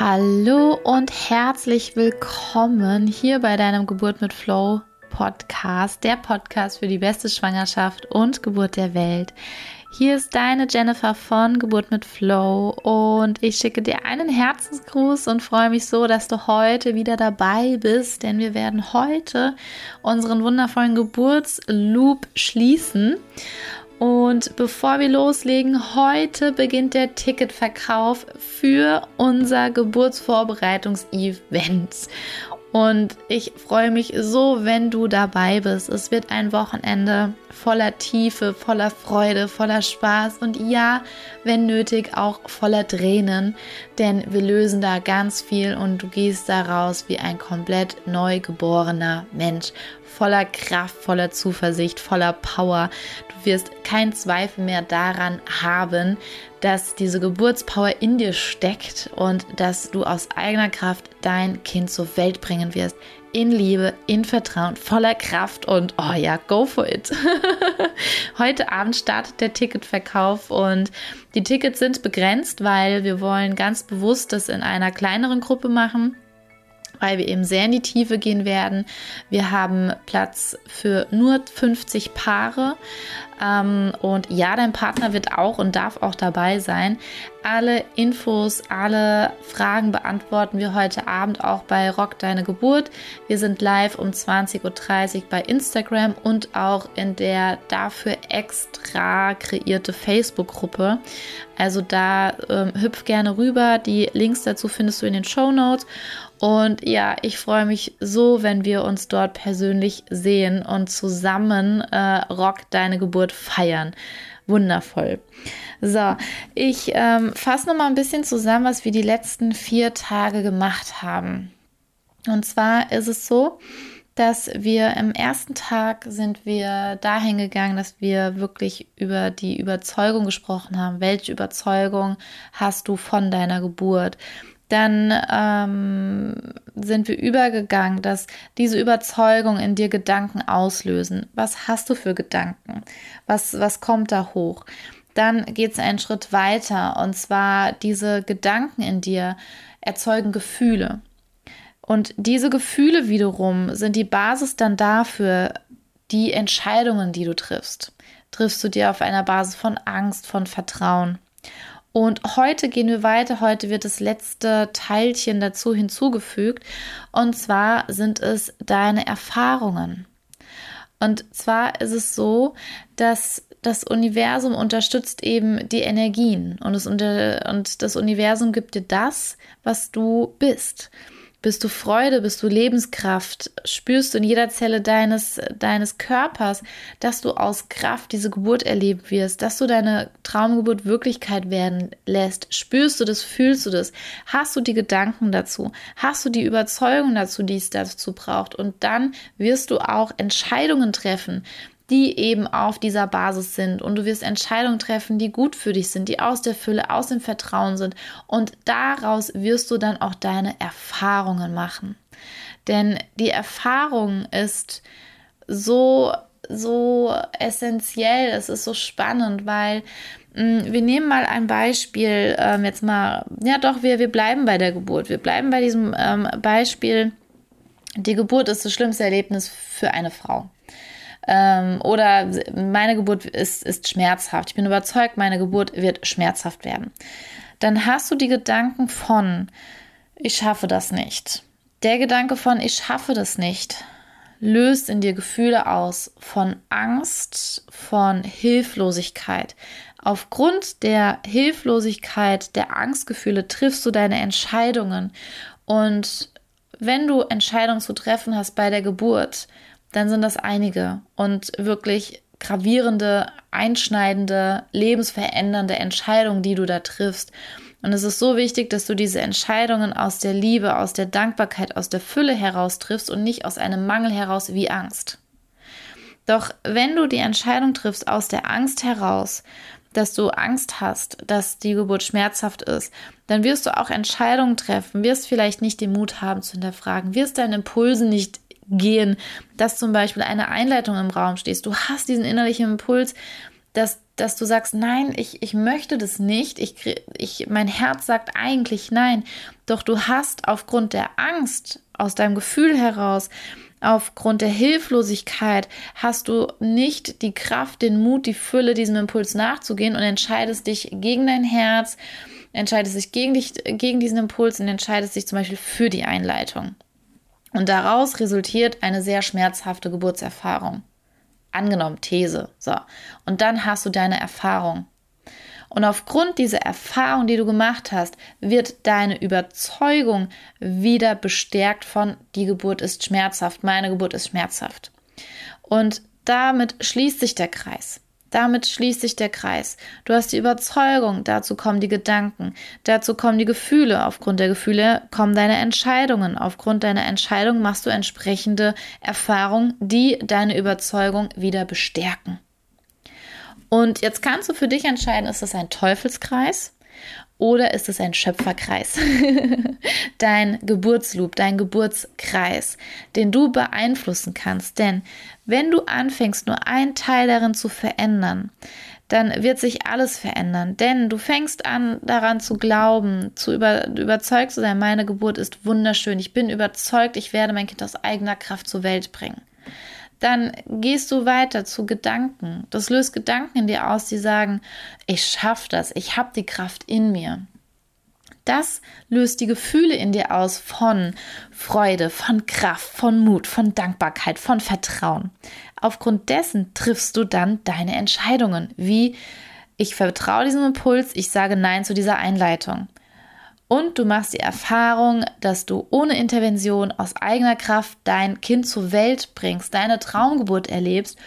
Hallo und herzlich willkommen hier bei deinem Geburt mit Flow Podcast, der Podcast für die beste Schwangerschaft und Geburt der Welt. Hier ist deine Jennifer von Geburt mit Flow und ich schicke dir einen Herzensgruß und freue mich so, dass du heute wieder dabei bist, denn wir werden heute unseren wundervollen Geburtsloop schließen. Und bevor wir loslegen, heute beginnt der Ticketverkauf für unser Geburtsvorbereitungs-Event. Und ich freue mich so, wenn du dabei bist. Es wird ein Wochenende voller Tiefe, voller Freude, voller Spaß und ja, wenn nötig, auch voller Tränen. Denn wir lösen da ganz viel und du gehst da raus wie ein komplett neu geborener Mensch. Voller Kraft, voller Zuversicht, voller Power. Du wirst keinen Zweifel mehr daran haben, dass diese Geburtspower in dir steckt und dass du aus eigener Kraft dein Kind zur Welt bringen wirst. In Liebe, in Vertrauen, voller Kraft und oh ja, go for it. Heute Abend startet der Ticketverkauf und die Tickets sind begrenzt, weil wir wollen ganz bewusst das in einer kleineren Gruppe machen weil wir eben sehr in die Tiefe gehen werden. Wir haben Platz für nur 50 Paare. Ähm, und ja, dein Partner wird auch und darf auch dabei sein. Alle Infos, alle Fragen beantworten wir heute Abend auch bei Rock Deine Geburt. Wir sind live um 20.30 Uhr bei Instagram und auch in der dafür extra kreierte Facebook-Gruppe. Also da ähm, hüpf gerne rüber. Die Links dazu findest du in den Show Notes. Und ja, ich freue mich so, wenn wir uns dort persönlich sehen und zusammen äh, Rock Deine Geburt feiern. Wundervoll. So, ich ähm, fasse noch mal ein bisschen zusammen, was wir die letzten vier Tage gemacht haben. Und zwar ist es so, dass wir im ersten Tag sind wir dahin gegangen, dass wir wirklich über die Überzeugung gesprochen haben. Welche Überzeugung hast du von deiner Geburt? Dann ähm, sind wir übergegangen, dass diese Überzeugung in dir Gedanken auslösen. Was hast du für Gedanken? Was, was kommt da hoch? Dann geht es einen Schritt weiter und zwar diese Gedanken in dir erzeugen Gefühle. Und diese Gefühle wiederum sind die Basis dann dafür, die Entscheidungen, die du triffst. Triffst du dir auf einer Basis von Angst, von Vertrauen. Und heute gehen wir weiter. Heute wird das letzte Teilchen dazu hinzugefügt. Und zwar sind es deine Erfahrungen. Und zwar ist es so, dass das Universum unterstützt eben die Energien und das, und das Universum gibt dir das, was du bist. Bist du Freude, bist du Lebenskraft, spürst du in jeder Zelle deines, deines Körpers, dass du aus Kraft diese Geburt erleben wirst, dass du deine Traumgeburt Wirklichkeit werden lässt. Spürst du das, fühlst du das? Hast du die Gedanken dazu? Hast du die Überzeugung dazu, die es dazu braucht? Und dann wirst du auch Entscheidungen treffen, die eben auf dieser Basis sind. Und du wirst Entscheidungen treffen, die gut für dich sind, die aus der Fülle, aus dem Vertrauen sind. Und daraus wirst du dann auch deine Erfahrungen machen. Denn die Erfahrung ist so, so essentiell, es ist so spannend, weil mm, wir nehmen mal ein Beispiel, ähm, jetzt mal, ja doch, wir, wir bleiben bei der Geburt. Wir bleiben bei diesem ähm, Beispiel, die Geburt ist das schlimmste Erlebnis für eine Frau ähm, oder meine Geburt ist, ist schmerzhaft. Ich bin überzeugt, meine Geburt wird schmerzhaft werden. Dann hast du die Gedanken von, ich schaffe das nicht. Der Gedanke von, ich schaffe das nicht, löst in dir Gefühle aus von Angst, von Hilflosigkeit. Aufgrund der Hilflosigkeit, der Angstgefühle triffst du deine Entscheidungen. Und wenn du Entscheidungen zu treffen hast bei der Geburt, dann sind das einige und wirklich gravierende, einschneidende, lebensverändernde Entscheidungen, die du da triffst. Und es ist so wichtig, dass du diese Entscheidungen aus der Liebe, aus der Dankbarkeit, aus der Fülle heraus triffst und nicht aus einem Mangel heraus wie Angst. Doch wenn du die Entscheidung triffst aus der Angst heraus, dass du Angst hast, dass die Geburt schmerzhaft ist, dann wirst du auch Entscheidungen treffen, wirst vielleicht nicht den Mut haben zu hinterfragen, wirst deinen Impulsen nicht gehen, dass zum Beispiel eine Einleitung im Raum stehst. Du hast diesen innerlichen Impuls, dass, dass du sagst, nein, ich, ich möchte das nicht, ich, ich, mein Herz sagt eigentlich nein, doch du hast aufgrund der Angst aus deinem Gefühl heraus, aufgrund der Hilflosigkeit hast du nicht die Kraft, den Mut, die Fülle, diesem Impuls nachzugehen und entscheidest dich gegen dein Herz, entscheidest dich gegen, dich, gegen diesen Impuls und entscheidest dich zum Beispiel für die Einleitung. Und daraus resultiert eine sehr schmerzhafte Geburtserfahrung. Angenommen, These. So. Und dann hast du deine Erfahrung. Und aufgrund dieser Erfahrung, die du gemacht hast, wird deine Überzeugung wieder bestärkt von, die Geburt ist schmerzhaft, meine Geburt ist schmerzhaft. Und damit schließt sich der Kreis. Damit schließt sich der Kreis. Du hast die Überzeugung, dazu kommen die Gedanken, dazu kommen die Gefühle, aufgrund der Gefühle kommen deine Entscheidungen, aufgrund deiner Entscheidung machst du entsprechende Erfahrungen, die deine Überzeugung wieder bestärken. Und jetzt kannst du für dich entscheiden, ist das ein Teufelskreis oder ist es ein Schöpferkreis? dein Geburtsloop, dein Geburtskreis, den du beeinflussen kannst. Denn wenn du anfängst, nur einen Teil darin zu verändern, dann wird sich alles verändern. Denn du fängst an, daran zu glauben, zu über, überzeugt zu sein, meine Geburt ist wunderschön. Ich bin überzeugt, ich werde mein Kind aus eigener Kraft zur Welt bringen dann gehst du weiter zu Gedanken. Das löst Gedanken in dir aus, die sagen, ich schaffe das, ich habe die Kraft in mir. Das löst die Gefühle in dir aus von Freude, von Kraft, von Mut, von Dankbarkeit, von Vertrauen. Aufgrund dessen triffst du dann deine Entscheidungen, wie ich vertraue diesem Impuls, ich sage Nein zu dieser Einleitung. Und du machst die Erfahrung, dass du ohne Intervention aus eigener Kraft dein Kind zur Welt bringst, deine Traumgeburt erlebst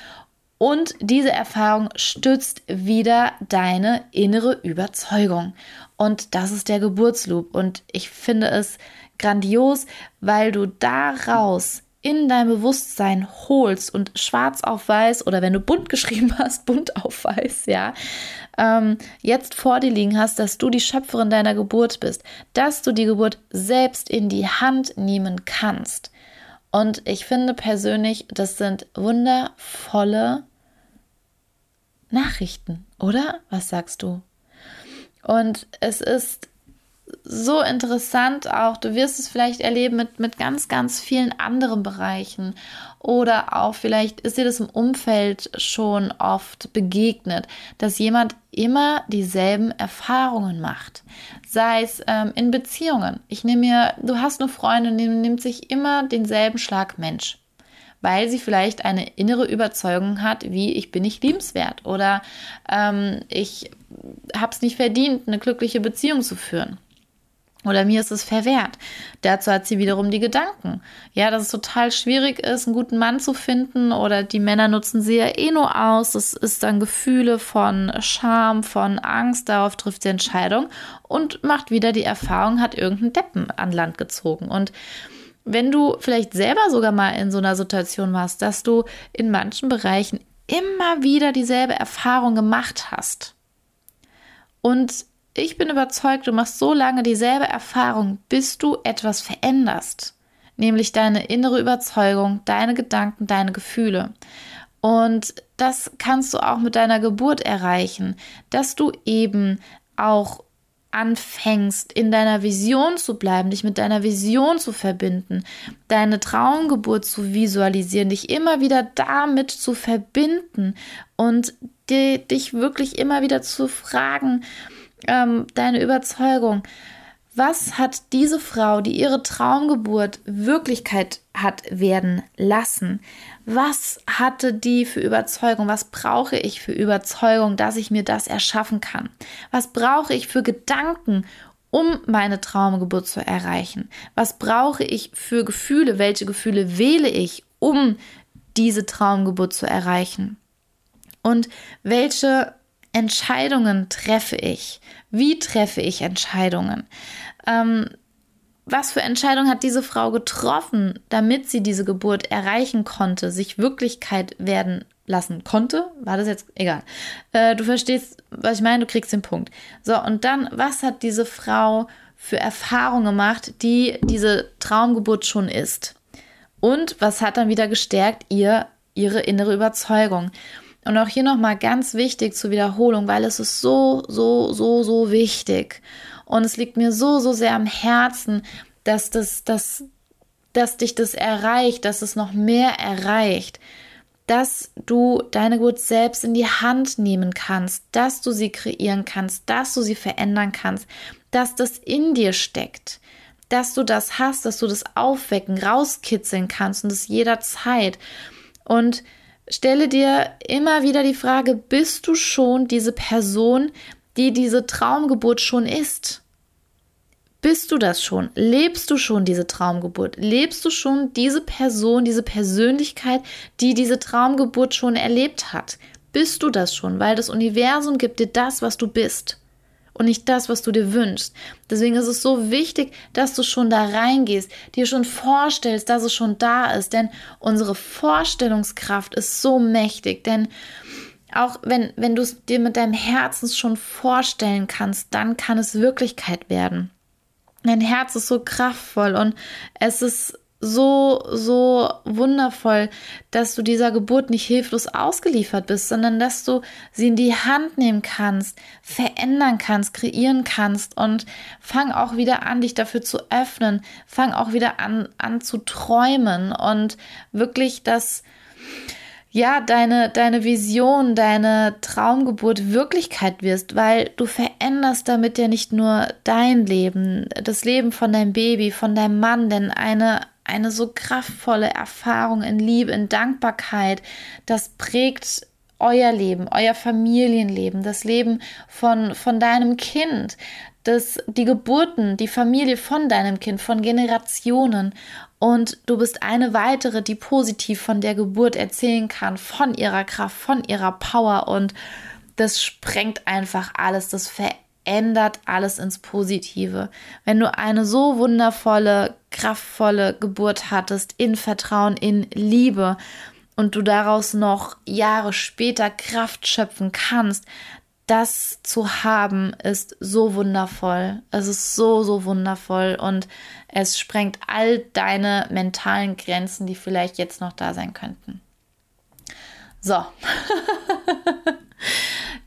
und diese Erfahrung stützt wieder deine innere Überzeugung. Und das ist der Geburtsloop. Und ich finde es grandios, weil du daraus in dein Bewusstsein holst und schwarz auf weiß oder wenn du bunt geschrieben hast, bunt auf weiß, ja, ähm, jetzt vor dir liegen hast, dass du die Schöpferin deiner Geburt bist, dass du die Geburt selbst in die Hand nehmen kannst. Und ich finde persönlich, das sind wundervolle Nachrichten, oder? Was sagst du? Und es ist so interessant auch. Du wirst es vielleicht erleben mit, mit ganz, ganz vielen anderen Bereichen. Oder auch vielleicht ist dir das im Umfeld schon oft begegnet, dass jemand immer dieselben Erfahrungen macht. Sei es ähm, in Beziehungen. Ich nehme mir, du hast eine Freundin, die nimmt sich immer denselben Schlag Mensch weil sie vielleicht eine innere Überzeugung hat, wie ich bin nicht liebenswert oder ähm, ich habe es nicht verdient, eine glückliche Beziehung zu führen. Oder mir ist es verwehrt. Dazu hat sie wiederum die Gedanken. Ja, dass es total schwierig ist, einen guten Mann zu finden oder die Männer nutzen sie ja eh nur aus. Das ist dann Gefühle von Scham, von Angst. Darauf trifft sie Entscheidung und macht wieder die Erfahrung, hat irgendeinen Deppen an Land gezogen. Und wenn du vielleicht selber sogar mal in so einer Situation warst, dass du in manchen Bereichen immer wieder dieselbe Erfahrung gemacht hast und ich bin überzeugt, du machst so lange dieselbe Erfahrung, bis du etwas veränderst, nämlich deine innere Überzeugung, deine Gedanken, deine Gefühle. Und das kannst du auch mit deiner Geburt erreichen, dass du eben auch anfängst, in deiner Vision zu bleiben, dich mit deiner Vision zu verbinden, deine Traumgeburt zu visualisieren, dich immer wieder damit zu verbinden und die, dich wirklich immer wieder zu fragen, ähm, deine Überzeugung. Was hat diese Frau, die ihre Traumgeburt Wirklichkeit hat werden lassen? Was hatte die für Überzeugung? Was brauche ich für Überzeugung, dass ich mir das erschaffen kann? Was brauche ich für Gedanken, um meine Traumgeburt zu erreichen? Was brauche ich für Gefühle? Welche Gefühle wähle ich, um diese Traumgeburt zu erreichen? Und welche Entscheidungen treffe ich? Wie treffe ich Entscheidungen? Ähm, was für Entscheidungen hat diese Frau getroffen, damit sie diese Geburt erreichen konnte, sich Wirklichkeit werden lassen konnte? War das jetzt egal? Äh, du verstehst, was ich meine, du kriegst den Punkt. So, und dann, was hat diese Frau für Erfahrungen gemacht, die diese Traumgeburt schon ist? Und was hat dann wieder gestärkt? Ihr, ihre innere Überzeugung. Und auch hier nochmal ganz wichtig zur Wiederholung, weil es ist so, so, so, so wichtig. Und es liegt mir so, so sehr am Herzen, dass das, dass, dass dich das erreicht, dass es noch mehr erreicht, dass du deine Geburt selbst in die Hand nehmen kannst, dass du sie kreieren kannst, dass du sie verändern kannst, dass das in dir steckt, dass du das hast, dass du das aufwecken, rauskitzeln kannst und das jederzeit. Und stelle dir immer wieder die Frage, bist du schon diese Person, die diese Traumgeburt schon ist? Bist du das schon? Lebst du schon diese Traumgeburt? Lebst du schon diese Person, diese Persönlichkeit, die diese Traumgeburt schon erlebt hat? Bist du das schon? Weil das Universum gibt dir das, was du bist und nicht das, was du dir wünschst. Deswegen ist es so wichtig, dass du schon da reingehst, dir schon vorstellst, dass es schon da ist, denn unsere Vorstellungskraft ist so mächtig, denn auch wenn, wenn du es dir mit deinem Herzen schon vorstellen kannst, dann kann es Wirklichkeit werden. Dein Herz ist so kraftvoll und es ist so, so wundervoll, dass du dieser Geburt nicht hilflos ausgeliefert bist, sondern dass du sie in die Hand nehmen kannst, verändern kannst, kreieren kannst und fang auch wieder an, dich dafür zu öffnen, fang auch wieder an, an zu träumen und wirklich das, ja, deine, deine Vision, deine Traumgeburt Wirklichkeit wirst, weil du veränderst damit ja nicht nur dein Leben, das Leben von deinem Baby, von deinem Mann, denn eine, eine so kraftvolle Erfahrung in Liebe, in Dankbarkeit, das prägt euer Leben, euer Familienleben, das Leben von, von deinem Kind, das, die Geburten, die Familie von deinem Kind, von Generationen und du bist eine weitere, die positiv von der Geburt erzählen kann, von ihrer Kraft, von ihrer Power. Und das sprengt einfach alles, das verändert alles ins Positive. Wenn du eine so wundervolle, kraftvolle Geburt hattest, in Vertrauen, in Liebe, und du daraus noch Jahre später Kraft schöpfen kannst, das zu haben, ist so wundervoll. Es ist so, so wundervoll und es sprengt all deine mentalen Grenzen, die vielleicht jetzt noch da sein könnten. So.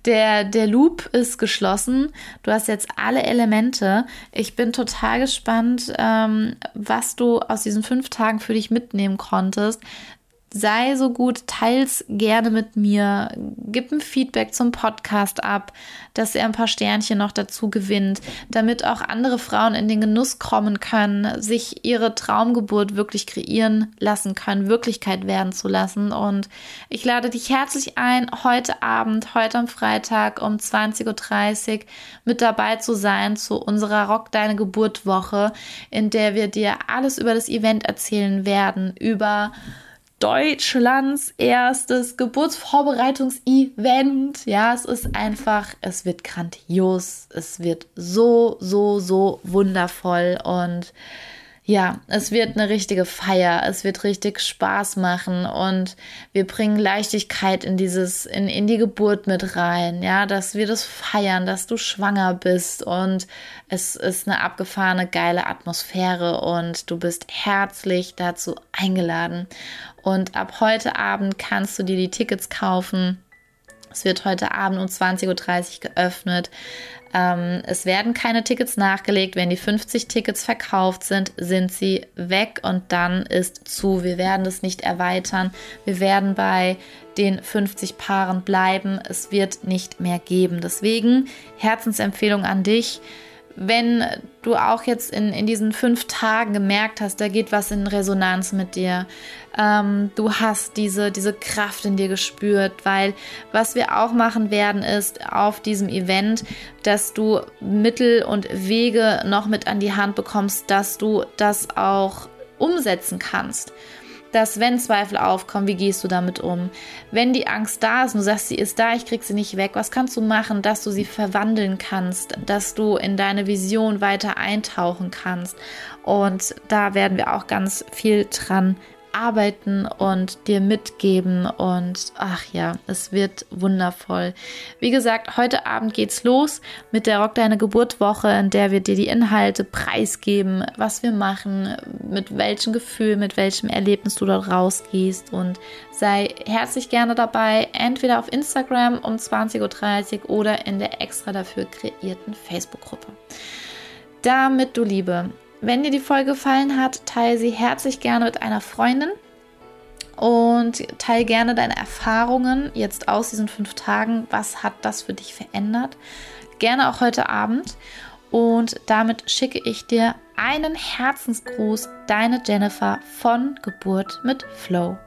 Der, der Loop ist geschlossen. Du hast jetzt alle Elemente. Ich bin total gespannt, ähm, was du aus diesen fünf Tagen für dich mitnehmen konntest sei so gut, teils gerne mit mir, gib ein Feedback zum Podcast ab, dass er ein paar Sternchen noch dazu gewinnt, damit auch andere Frauen in den Genuss kommen können, sich ihre Traumgeburt wirklich kreieren lassen können, Wirklichkeit werden zu lassen. Und ich lade dich herzlich ein, heute Abend, heute am Freitag um 20.30 Uhr mit dabei zu sein zu unserer Rock Deine Geburt Woche, in der wir dir alles über das Event erzählen werden, über Deutschlands erstes Geburtsvorbereitungsevent. Ja, es ist einfach, es wird grandios, es wird so, so, so wundervoll und ja, es wird eine richtige Feier, es wird richtig Spaß machen. Und wir bringen Leichtigkeit in dieses, in, in die Geburt mit rein, ja, dass wir das feiern, dass du schwanger bist. Und es ist eine abgefahrene, geile Atmosphäre. Und du bist herzlich dazu eingeladen. Und ab heute Abend kannst du dir die Tickets kaufen. Es wird heute Abend um 20.30 Uhr geöffnet. Ähm, es werden keine Tickets nachgelegt. Wenn die 50 Tickets verkauft sind, sind sie weg und dann ist zu. Wir werden es nicht erweitern. Wir werden bei den 50 Paaren bleiben. Es wird nicht mehr geben. Deswegen Herzensempfehlung an dich wenn du auch jetzt in, in diesen fünf Tagen gemerkt hast, da geht was in Resonanz mit dir, ähm, du hast diese, diese Kraft in dir gespürt, weil was wir auch machen werden, ist auf diesem Event, dass du Mittel und Wege noch mit an die Hand bekommst, dass du das auch umsetzen kannst dass wenn Zweifel aufkommen, wie gehst du damit um? Wenn die Angst da ist und du sagst, sie ist da, ich krieg sie nicht weg, was kannst du machen, dass du sie verwandeln kannst, dass du in deine Vision weiter eintauchen kannst? Und da werden wir auch ganz viel dran erarbeiten und dir mitgeben. Und ach ja, es wird wundervoll. Wie gesagt, heute Abend geht's los mit der Rock Deine Geburtwoche, in der wir dir die Inhalte preisgeben, was wir machen, mit welchem Gefühl, mit welchem Erlebnis du dort rausgehst. Und sei herzlich gerne dabei, entweder auf Instagram um 20.30 Uhr oder in der extra dafür kreierten Facebook-Gruppe. Damit, du Liebe, wenn dir die Folge gefallen hat, teile sie herzlich gerne mit einer Freundin und teile gerne deine Erfahrungen jetzt aus diesen fünf Tagen. Was hat das für dich verändert? Gerne auch heute Abend. Und damit schicke ich dir einen Herzensgruß, deine Jennifer von Geburt mit Flow.